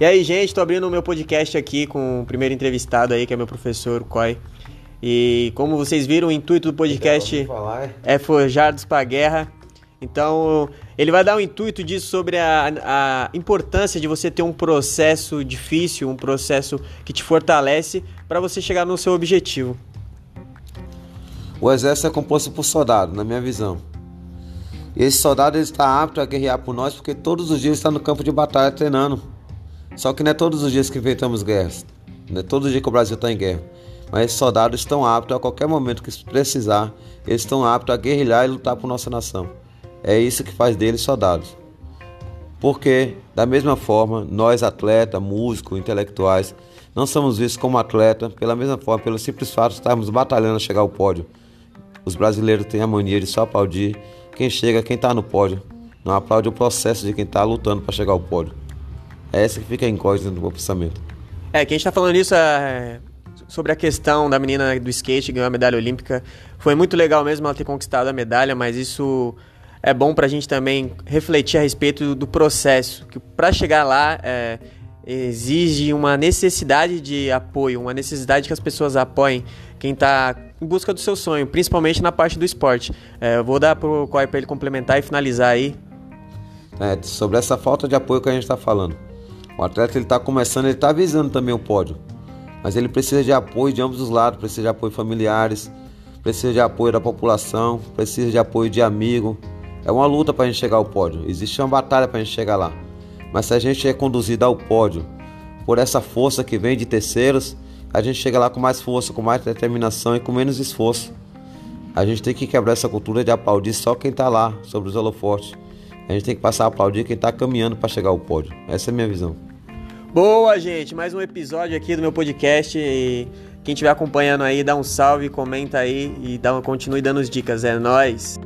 E aí, gente, tô abrindo o meu podcast aqui com o primeiro entrevistado aí, que é meu professor, Coy. E como vocês viram, o intuito do podcast é forjados para a guerra. Então, ele vai dar um intuito disso sobre a, a, importância de você ter um processo difícil, um processo que te fortalece para você chegar no seu objetivo. O exército é composto por soldados, na minha visão. E esse soldado ele está apto a guerrear por nós porque todos os dias está no campo de batalha treinando. Só que não é todos os dias que enfrentamos guerras. Não é todo dia que o Brasil está em guerra. Mas esses soldados estão aptos a qualquer momento que precisar, eles estão aptos a guerrilhar e lutar por nossa nação. É isso que faz deles soldados. Porque, da mesma forma, nós atletas, músicos, intelectuais, não somos vistos como atleta, pela mesma forma, pelo simples fato de estarmos batalhando a chegar ao pódio. Os brasileiros têm a mania de só aplaudir quem chega, quem está no pódio. Não aplaude o processo de quem está lutando para chegar ao pódio. É essa que fica a incógnita do meu pensamento. É, quem está falando isso é sobre a questão da menina do skate que ganhou a medalha olímpica. Foi muito legal mesmo ela ter conquistado a medalha, mas isso é bom para a gente também refletir a respeito do processo, que para chegar lá é, exige uma necessidade de apoio, uma necessidade que as pessoas apoiem quem está em busca do seu sonho, principalmente na parte do esporte. É, eu vou dar para o Coy para ele complementar e finalizar aí. É, sobre essa falta de apoio que a gente está falando. O atleta ele está começando, ele está visando também o pódio, mas ele precisa de apoio de ambos os lados, precisa de apoio familiares, precisa de apoio da população, precisa de apoio de amigo. É uma luta para a gente chegar ao pódio, existe uma batalha para a gente chegar lá. Mas se a gente é conduzido ao pódio por essa força que vem de terceiros, a gente chega lá com mais força, com mais determinação e com menos esforço. A gente tem que quebrar essa cultura de aplaudir só quem está lá sobre os holofotes. A gente tem que passar a aplaudir quem está caminhando para chegar ao pódio. Essa é a minha visão. Boa, gente! Mais um episódio aqui do meu podcast. E quem estiver acompanhando aí, dá um salve, comenta aí e dá, continue dando as dicas. É nóis!